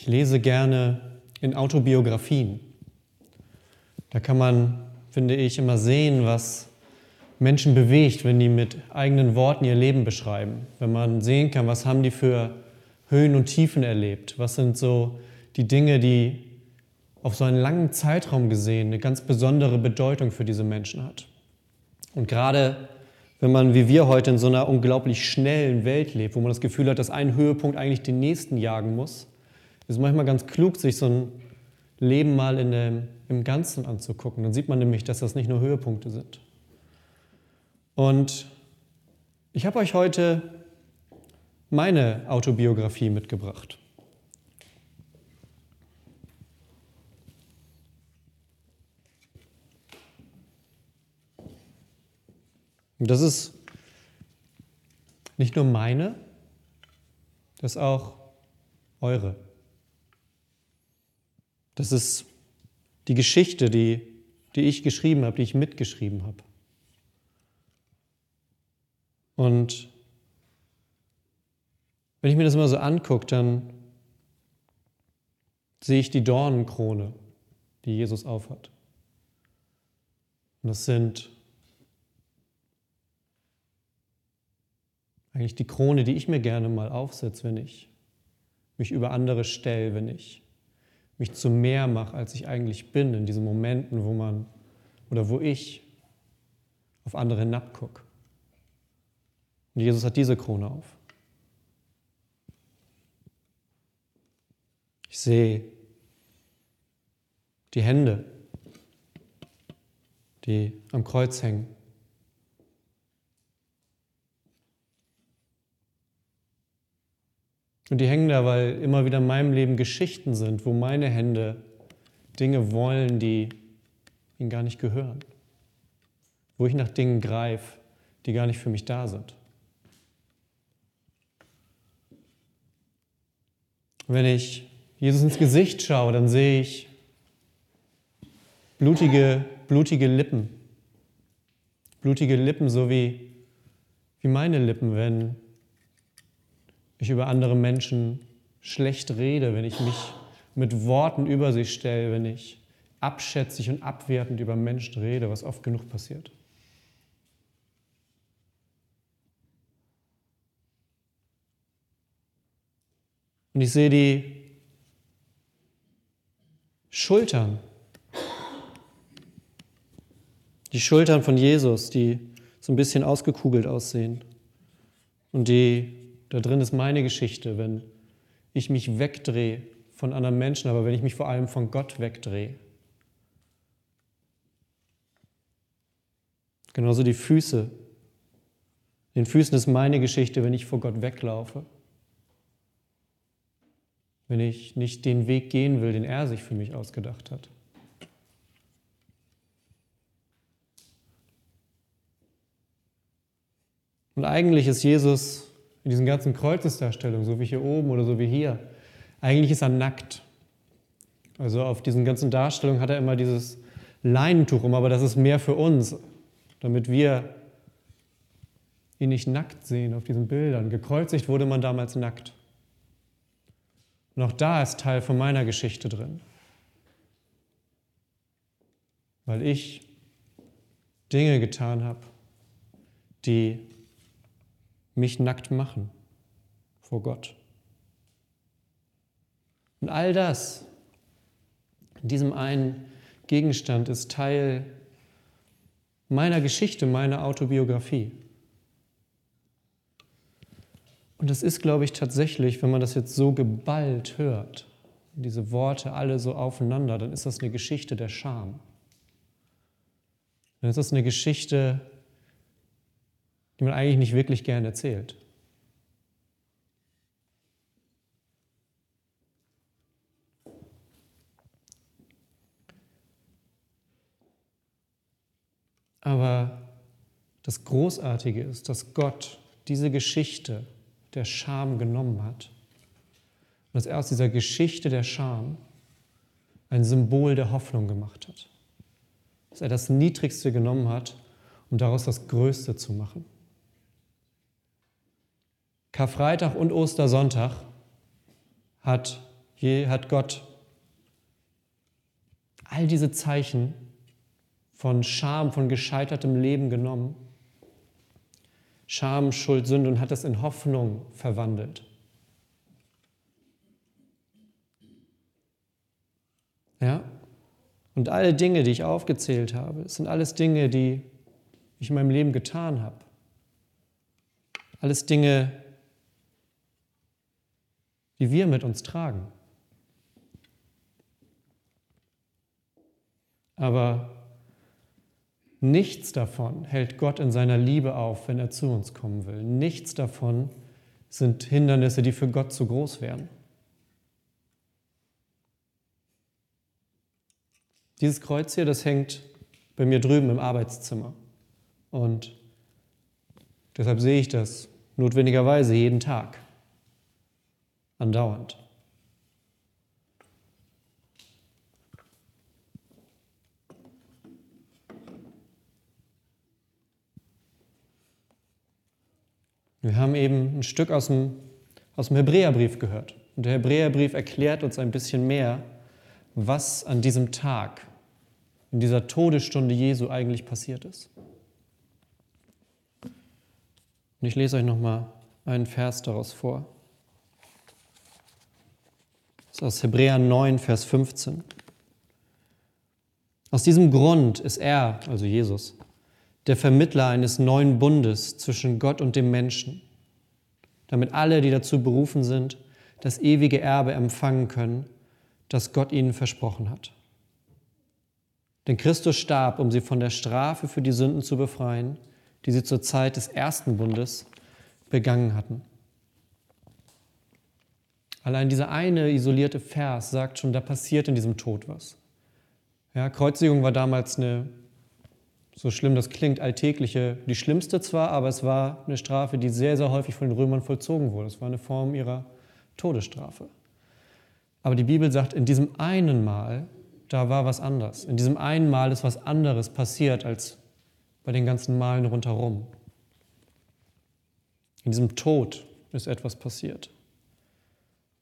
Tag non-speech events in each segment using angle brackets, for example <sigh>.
Ich lese gerne in Autobiografien. Da kann man, finde ich, immer sehen, was Menschen bewegt, wenn die mit eigenen Worten ihr Leben beschreiben. Wenn man sehen kann, was haben die für Höhen und Tiefen erlebt. Was sind so die Dinge, die auf so einen langen Zeitraum gesehen eine ganz besondere Bedeutung für diese Menschen hat. Und gerade wenn man wie wir heute in so einer unglaublich schnellen Welt lebt, wo man das Gefühl hat, dass ein Höhepunkt eigentlich den nächsten jagen muss, ist es manchmal ganz klug, sich so ein Leben mal in dem, im Ganzen anzugucken. Dann sieht man nämlich, dass das nicht nur Höhepunkte sind. Und ich habe euch heute meine Autobiografie mitgebracht. Und das ist nicht nur meine, das ist auch eure. Das ist die Geschichte, die, die ich geschrieben habe, die ich mitgeschrieben habe. Und wenn ich mir das mal so angucke, dann sehe ich die Dornenkrone, die Jesus aufhat. Und das sind eigentlich die Krone, die ich mir gerne mal aufsetze, wenn ich mich über andere stelle, wenn ich mich zu mehr mache, als ich eigentlich bin, in diesen Momenten, wo man oder wo ich auf andere hinabgucke. Und Jesus hat diese Krone auf. Ich sehe die Hände, die am Kreuz hängen. Und die hängen da, weil immer wieder in meinem Leben Geschichten sind, wo meine Hände Dinge wollen, die ihnen gar nicht gehören. Wo ich nach Dingen greife, die gar nicht für mich da sind. Wenn ich Jesus ins Gesicht schaue, dann sehe ich blutige, blutige Lippen. Blutige Lippen, so wie, wie meine Lippen, wenn ich über andere Menschen schlecht rede, wenn ich mich mit Worten über sie stelle, wenn ich abschätzig und abwertend über Menschen rede, was oft genug passiert. Und ich sehe die Schultern, die Schultern von Jesus, die so ein bisschen ausgekugelt aussehen und die da drin ist meine Geschichte, wenn ich mich wegdrehe von anderen Menschen, aber wenn ich mich vor allem von Gott wegdrehe. Genauso die Füße. In den Füßen ist meine Geschichte, wenn ich vor Gott weglaufe. Wenn ich nicht den Weg gehen will, den er sich für mich ausgedacht hat. Und eigentlich ist Jesus in diesen ganzen Kreuzesdarstellungen, so wie hier oben oder so wie hier, eigentlich ist er nackt. Also auf diesen ganzen Darstellungen hat er immer dieses Leinentuch um, aber das ist mehr für uns, damit wir ihn nicht nackt sehen auf diesen Bildern. Gekreuzigt wurde man damals nackt. Und auch da ist Teil von meiner Geschichte drin. Weil ich Dinge getan habe, die mich nackt machen vor Gott. Und all das in diesem einen Gegenstand ist Teil meiner Geschichte, meiner Autobiografie. Und das ist, glaube ich, tatsächlich, wenn man das jetzt so geballt hört, diese Worte alle so aufeinander, dann ist das eine Geschichte der Scham. Dann ist das eine Geschichte die man eigentlich nicht wirklich gern erzählt. Aber das Großartige ist, dass Gott diese Geschichte der Scham genommen hat und dass er aus dieser Geschichte der Scham ein Symbol der Hoffnung gemacht hat. Dass er das Niedrigste genommen hat, um daraus das Größte zu machen. Karfreitag und Ostersonntag hat Hier hat Gott all diese Zeichen von Scham, von gescheitertem Leben genommen. Scham, Schuld, Sünde und hat es in Hoffnung verwandelt. Ja? Und alle Dinge, die ich aufgezählt habe, sind alles Dinge, die ich in meinem Leben getan habe. Alles Dinge, die wir mit uns tragen. Aber nichts davon hält Gott in seiner Liebe auf, wenn er zu uns kommen will. Nichts davon sind Hindernisse, die für Gott zu groß wären. Dieses Kreuz hier, das hängt bei mir drüben im Arbeitszimmer. Und deshalb sehe ich das notwendigerweise jeden Tag, andauernd. Wir haben eben ein Stück aus dem, aus dem Hebräerbrief gehört. Und der Hebräerbrief erklärt uns ein bisschen mehr, was an diesem Tag, in dieser Todesstunde Jesu eigentlich passiert ist. Und ich lese euch nochmal einen Vers daraus vor. Aus Hebräer 9, Vers 15. Aus diesem Grund ist er, also Jesus, der Vermittler eines neuen Bundes zwischen Gott und dem Menschen, damit alle, die dazu berufen sind, das ewige Erbe empfangen können, das Gott ihnen versprochen hat. Denn Christus starb, um sie von der Strafe für die Sünden zu befreien, die sie zur Zeit des ersten Bundes begangen hatten. Allein dieser eine isolierte Vers sagt schon, da passiert in diesem Tod was. Ja, Kreuzigung war damals eine so schlimm das klingt, alltägliche, die schlimmste zwar, aber es war eine Strafe, die sehr, sehr häufig von den Römern vollzogen wurde. Es war eine Form ihrer Todesstrafe. Aber die Bibel sagt, in diesem einen Mal, da war was anders. In diesem einen Mal ist was anderes passiert als bei den ganzen Malen rundherum. In diesem Tod ist etwas passiert.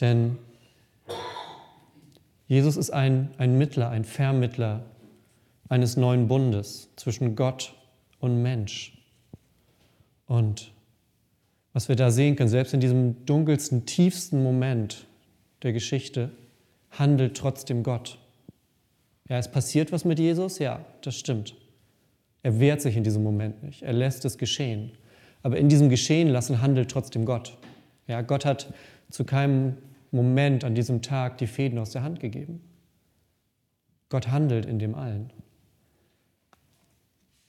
Denn Jesus ist ein, ein Mittler, ein Vermittler eines neuen Bundes zwischen Gott und Mensch. Und was wir da sehen können, selbst in diesem dunkelsten, tiefsten Moment der Geschichte, handelt trotzdem Gott. Ja, es passiert was mit Jesus, ja, das stimmt. Er wehrt sich in diesem Moment nicht, er lässt es geschehen. Aber in diesem Geschehen lassen handelt trotzdem Gott. Ja, Gott hat zu keinem Moment an diesem Tag die Fäden aus der Hand gegeben. Gott handelt in dem allen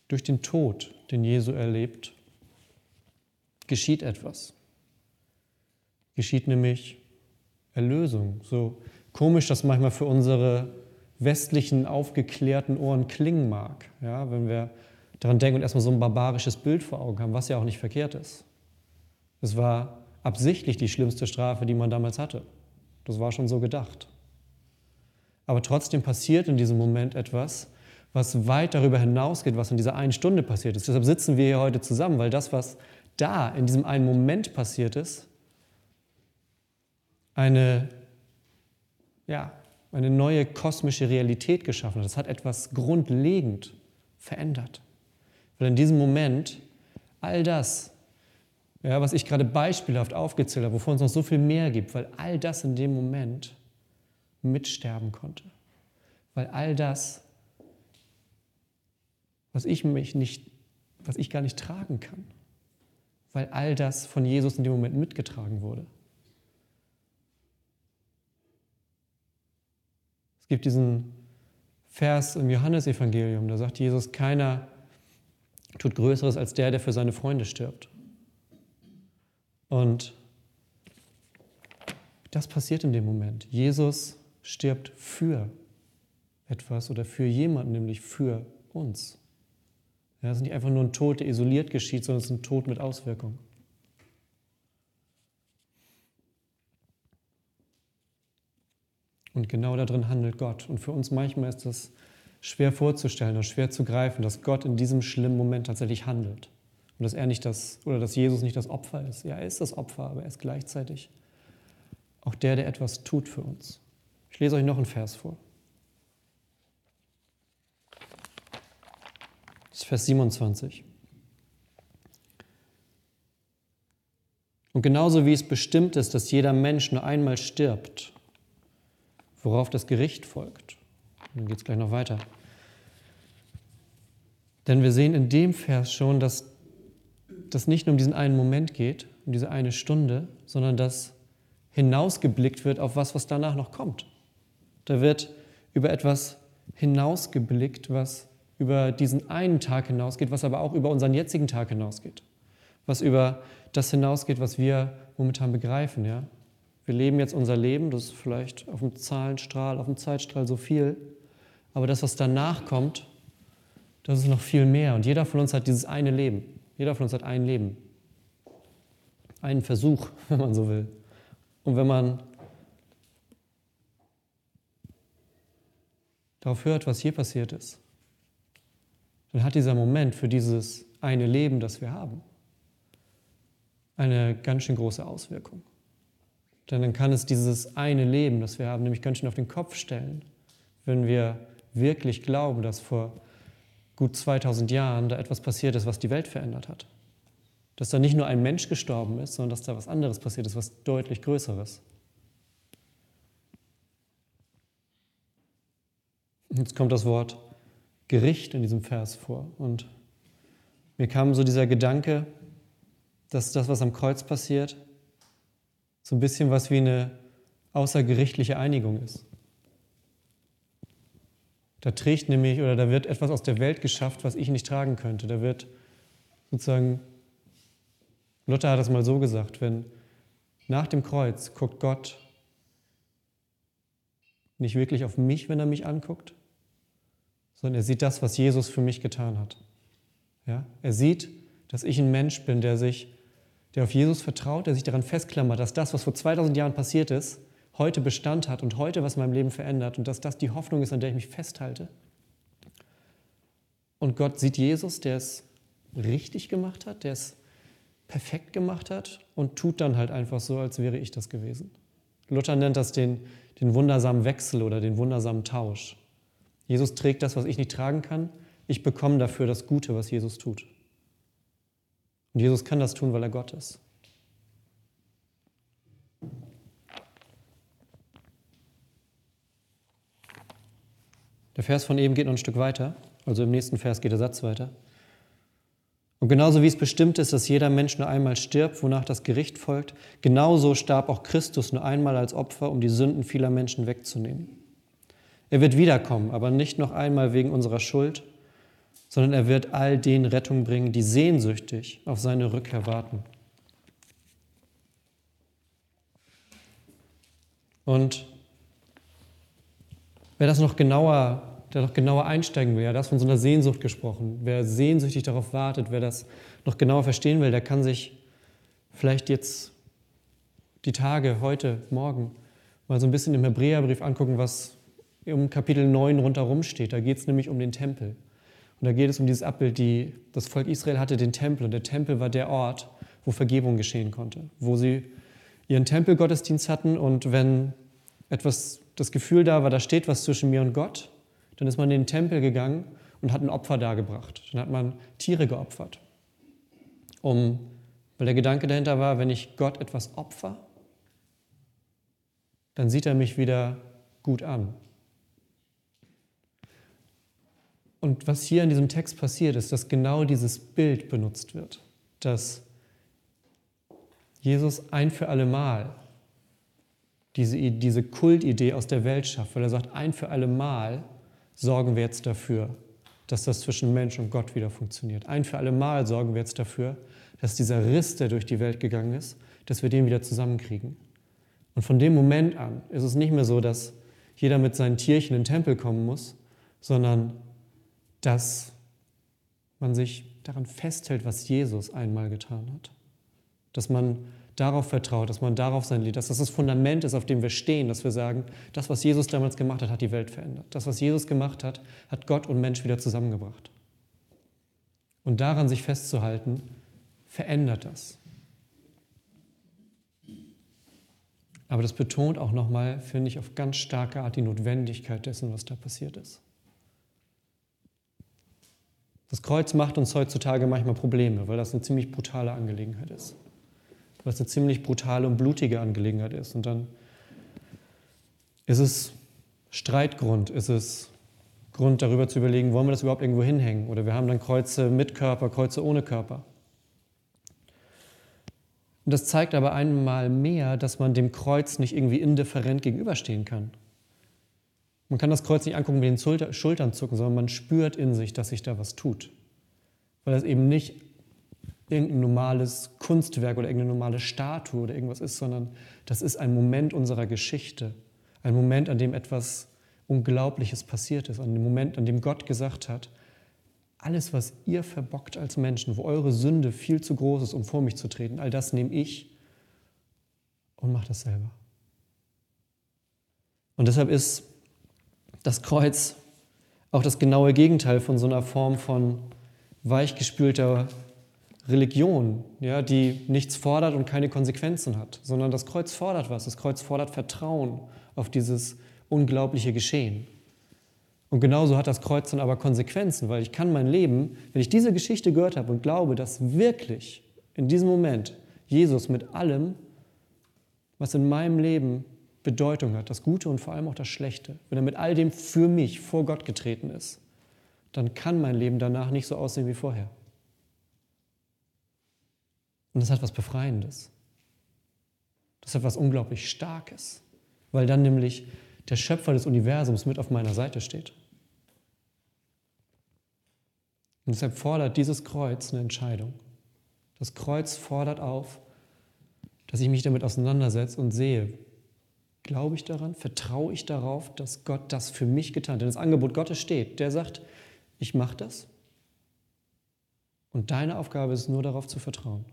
durch den Tod, den Jesu erlebt, geschieht etwas. Geschieht nämlich Erlösung. So komisch das manchmal für unsere westlichen, aufgeklärten Ohren klingen mag, ja, wenn wir daran denken und erstmal so ein barbarisches Bild vor Augen haben, was ja auch nicht verkehrt ist. Es war absichtlich die schlimmste Strafe, die man damals hatte. Das war schon so gedacht. Aber trotzdem passiert in diesem Moment etwas, was weit darüber hinausgeht, was in dieser einen Stunde passiert ist. Deshalb sitzen wir hier heute zusammen, weil das, was da in diesem einen Moment passiert ist, eine, ja, eine neue kosmische Realität geschaffen hat. Das hat etwas grundlegend verändert. Weil in diesem Moment all das, ja, was ich gerade beispielhaft aufgezählt habe, wovon es noch so viel mehr gibt, weil all das in dem Moment mitsterben konnte. Weil all das was ich mich nicht, was ich gar nicht tragen kann, weil all das von Jesus in dem Moment mitgetragen wurde. Es gibt diesen Vers im Johannesevangelium, da sagt Jesus, keiner tut Größeres als der, der für seine Freunde stirbt. Und das passiert in dem Moment. Jesus stirbt für etwas oder für jemanden, nämlich für uns. Ja, es ist nicht einfach nur ein Tod, der isoliert geschieht, sondern es ist ein Tod mit Auswirkungen. Und genau darin handelt Gott. Und für uns manchmal ist das schwer vorzustellen und schwer zu greifen, dass Gott in diesem schlimmen Moment tatsächlich handelt. Und dass er nicht das, oder dass Jesus nicht das Opfer ist. Ja, er ist das Opfer, aber er ist gleichzeitig auch der, der etwas tut für uns. Ich lese euch noch einen Vers vor. Das ist Vers 27. Und genauso wie es bestimmt ist, dass jeder Mensch nur einmal stirbt, worauf das Gericht folgt. Dann geht es gleich noch weiter. Denn wir sehen in dem Vers schon, dass das nicht nur um diesen einen Moment geht, um diese eine Stunde, sondern dass hinausgeblickt wird auf was, was danach noch kommt. Da wird über etwas hinausgeblickt, was über diesen einen Tag hinausgeht, was aber auch über unseren jetzigen Tag hinausgeht. Was über das hinausgeht, was wir momentan begreifen. Ja? Wir leben jetzt unser Leben, das ist vielleicht auf dem Zahlenstrahl, auf dem Zeitstrahl so viel, aber das, was danach kommt, das ist noch viel mehr. Und jeder von uns hat dieses eine Leben. Jeder von uns hat ein Leben. Einen Versuch, <laughs> wenn man so will. Und wenn man darauf hört, was hier passiert ist, dann hat dieser Moment für dieses eine Leben, das wir haben, eine ganz schön große Auswirkung. Denn dann kann es dieses eine Leben, das wir haben, nämlich ganz schön auf den Kopf stellen, wenn wir wirklich glauben, dass vor gut 2000 Jahren da etwas passiert ist, was die Welt verändert hat. Dass da nicht nur ein Mensch gestorben ist, sondern dass da was anderes passiert ist, was deutlich Größeres. Jetzt kommt das Wort Gericht in diesem Vers vor. Und mir kam so dieser Gedanke, dass das, was am Kreuz passiert, so ein bisschen was wie eine außergerichtliche Einigung ist. Da trägt nämlich oder da wird etwas aus der Welt geschafft, was ich nicht tragen könnte. Da wird sozusagen, Luther hat das mal so gesagt, wenn nach dem Kreuz guckt Gott nicht wirklich auf mich, wenn er mich anguckt, sondern er sieht das, was Jesus für mich getan hat. Ja? Er sieht, dass ich ein Mensch bin, der sich, der auf Jesus vertraut, der sich daran festklammert, dass das, was vor 2000 Jahren passiert ist, heute Bestand hat und heute was in meinem Leben verändert und dass das die Hoffnung ist, an der ich mich festhalte. Und Gott sieht Jesus, der es richtig gemacht hat, der es perfekt gemacht hat und tut dann halt einfach so, als wäre ich das gewesen. Luther nennt das den, den wundersamen Wechsel oder den wundersamen Tausch. Jesus trägt das, was ich nicht tragen kann. Ich bekomme dafür das Gute, was Jesus tut. Und Jesus kann das tun, weil er Gott ist. Der Vers von eben geht noch ein Stück weiter, also im nächsten Vers geht der Satz weiter. Und genauso wie es bestimmt ist, dass jeder Mensch nur einmal stirbt, wonach das Gericht folgt, genauso starb auch Christus nur einmal als Opfer, um die Sünden vieler Menschen wegzunehmen. Er wird wiederkommen, aber nicht noch einmal wegen unserer Schuld, sondern er wird all denen Rettung bringen, die sehnsüchtig auf seine Rückkehr warten. Und Wer das noch genauer, der noch genauer einsteigen will, ja, das von so einer Sehnsucht gesprochen. Wer sehnsüchtig darauf wartet, wer das noch genauer verstehen will, der kann sich vielleicht jetzt die Tage, heute, morgen, mal so ein bisschen im Hebräerbrief angucken, was im Kapitel 9 rundherum steht. Da geht es nämlich um den Tempel. Und da geht es um dieses Abbild, die das Volk Israel hatte den Tempel. Und der Tempel war der Ort, wo Vergebung geschehen konnte, wo sie ihren Tempelgottesdienst hatten. Und wenn etwas das Gefühl da war, da steht was zwischen mir und Gott, dann ist man in den Tempel gegangen und hat ein Opfer dargebracht. Dann hat man Tiere geopfert. Um, weil der Gedanke dahinter war, wenn ich Gott etwas opfer, dann sieht er mich wieder gut an. Und was hier in diesem Text passiert, ist, dass genau dieses Bild benutzt wird, dass Jesus ein für alle Mal diese, diese Kultidee aus der Welt schafft, weil er sagt, ein für alle Mal sorgen wir jetzt dafür, dass das zwischen Mensch und Gott wieder funktioniert. Ein für alle Mal sorgen wir jetzt dafür, dass dieser Riss, der durch die Welt gegangen ist, dass wir den wieder zusammenkriegen. Und von dem Moment an ist es nicht mehr so, dass jeder mit seinen Tierchen in den Tempel kommen muss, sondern dass man sich daran festhält, was Jesus einmal getan hat. Dass man darauf vertraut, dass man darauf sein Lied, dass das das Fundament ist, auf dem wir stehen, dass wir sagen, das, was Jesus damals gemacht hat, hat die Welt verändert. Das, was Jesus gemacht hat, hat Gott und Mensch wieder zusammengebracht. Und daran sich festzuhalten, verändert das. Aber das betont auch nochmal, finde ich, auf ganz starke Art die Notwendigkeit dessen, was da passiert ist. Das Kreuz macht uns heutzutage manchmal Probleme, weil das eine ziemlich brutale Angelegenheit ist. Es eine ziemlich brutale und blutige Angelegenheit ist. Und dann ist es Streitgrund, ist es Grund darüber zu überlegen, wollen wir das überhaupt irgendwo hinhängen? Oder wir haben dann Kreuze mit Körper, Kreuze ohne Körper. Und das zeigt aber einmal mehr, dass man dem Kreuz nicht irgendwie indifferent gegenüberstehen kann. Man kann das Kreuz nicht angucken mit den Schultern zucken, sondern man spürt in sich, dass sich da was tut. Weil das eben nicht irgendein normales Kunstwerk oder irgendeine normale Statue oder irgendwas ist, sondern das ist ein Moment unserer Geschichte. Ein Moment, an dem etwas Unglaubliches passiert ist. Dem Moment, an dem Gott gesagt hat, alles, was ihr verbockt als Menschen, wo eure Sünde viel zu groß ist, um vor mich zu treten, all das nehme ich und mache das selber. Und deshalb ist das Kreuz auch das genaue Gegenteil von so einer Form von weichgespülter Religion, ja, die nichts fordert und keine Konsequenzen hat, sondern das Kreuz fordert was. Das Kreuz fordert Vertrauen auf dieses unglaubliche Geschehen. Und genauso hat das Kreuz dann aber Konsequenzen, weil ich kann mein Leben, wenn ich diese Geschichte gehört habe und glaube, dass wirklich in diesem Moment Jesus mit allem, was in meinem Leben Bedeutung hat, das Gute und vor allem auch das Schlechte, wenn er mit all dem für mich vor Gott getreten ist, dann kann mein Leben danach nicht so aussehen wie vorher. Und das hat was Befreiendes. Das hat was unglaublich Starkes, weil dann nämlich der Schöpfer des Universums mit auf meiner Seite steht. Und deshalb fordert dieses Kreuz eine Entscheidung. Das Kreuz fordert auf, dass ich mich damit auseinandersetze und sehe, glaube ich daran, vertraue ich darauf, dass Gott das für mich getan hat. Denn das Angebot Gottes steht, der sagt, ich mache das. Und deine Aufgabe ist nur darauf zu vertrauen.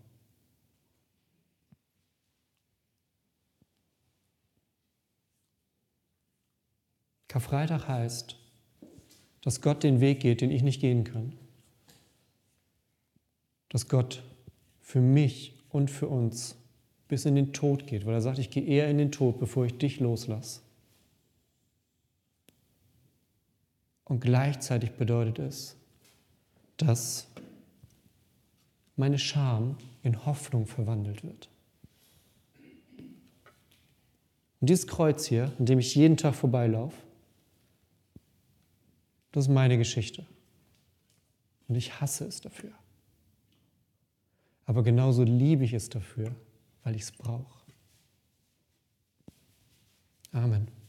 Karfreitag heißt, dass Gott den Weg geht, den ich nicht gehen kann. Dass Gott für mich und für uns bis in den Tod geht, weil er sagt, ich gehe eher in den Tod, bevor ich dich loslasse. Und gleichzeitig bedeutet es, dass meine Scham in Hoffnung verwandelt wird. Und dieses Kreuz hier, an dem ich jeden Tag vorbeilaufe, das ist meine Geschichte. Und ich hasse es dafür. Aber genauso liebe ich es dafür, weil ich es brauche. Amen.